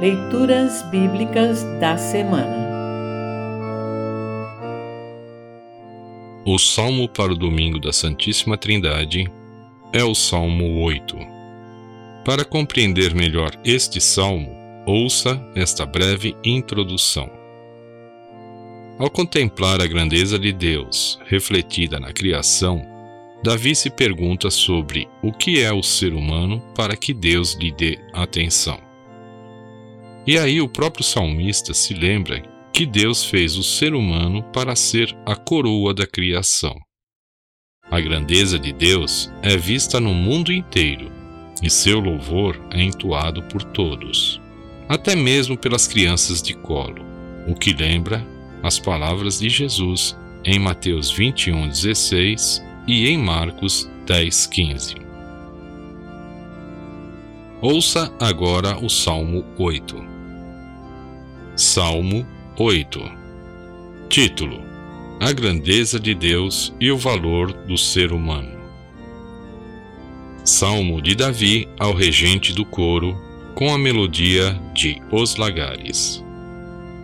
Leituras Bíblicas da Semana O salmo para o domingo da Santíssima Trindade é o Salmo 8. Para compreender melhor este salmo, ouça esta breve introdução. Ao contemplar a grandeza de Deus refletida na criação, Davi se pergunta sobre o que é o ser humano para que Deus lhe dê atenção. E aí o próprio salmista se lembra que Deus fez o ser humano para ser a coroa da criação. A grandeza de Deus é vista no mundo inteiro e seu louvor é entoado por todos, até mesmo pelas crianças de colo, o que lembra as palavras de Jesus em Mateus 21:16 e em Marcos 10:15. Ouça agora o Salmo 8. Salmo 8 Título: A grandeza de Deus e o valor do ser humano. Salmo de Davi ao regente do coro, com a melodia de Os Lagares.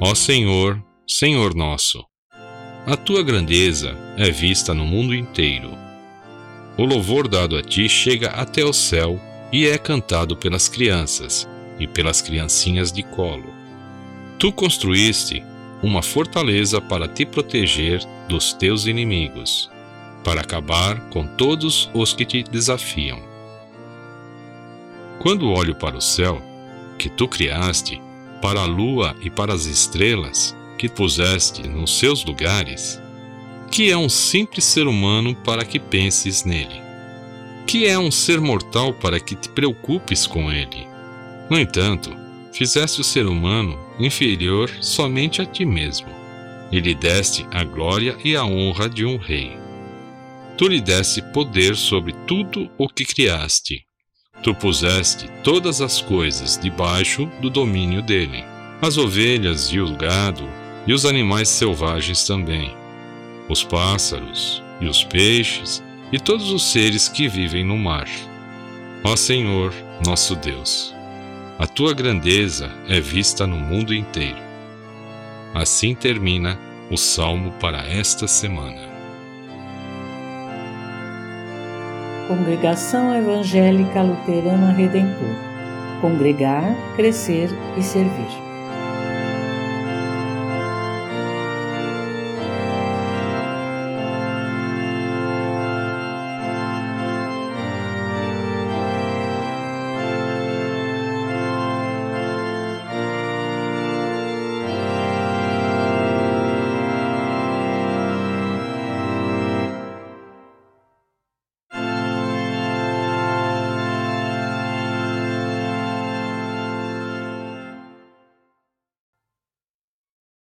Ó Senhor, Senhor nosso, a tua grandeza é vista no mundo inteiro. O louvor dado a ti chega até o céu e é cantado pelas crianças e pelas criancinhas de colo. Tu construíste uma fortaleza para te proteger dos teus inimigos, para acabar com todos os que te desafiam. Quando olho para o céu, que tu criaste, para a lua e para as estrelas, que puseste nos seus lugares, que é um simples ser humano para que penses nele? Que é um ser mortal para que te preocupes com ele? No entanto, fizeste o ser humano inferior somente a ti mesmo, e lhe deste a glória e a honra de um rei. Tu lhe deste poder sobre tudo o que criaste. Tu puseste todas as coisas debaixo do domínio dele, as ovelhas e o gado, e os animais selvagens também, os pássaros e os peixes, e todos os seres que vivem no mar. Ó Senhor, nosso Deus, a tua grandeza é vista no mundo inteiro. Assim termina o salmo para esta semana. Congregação Evangélica Luterana Redentor Congregar, Crescer e Servir.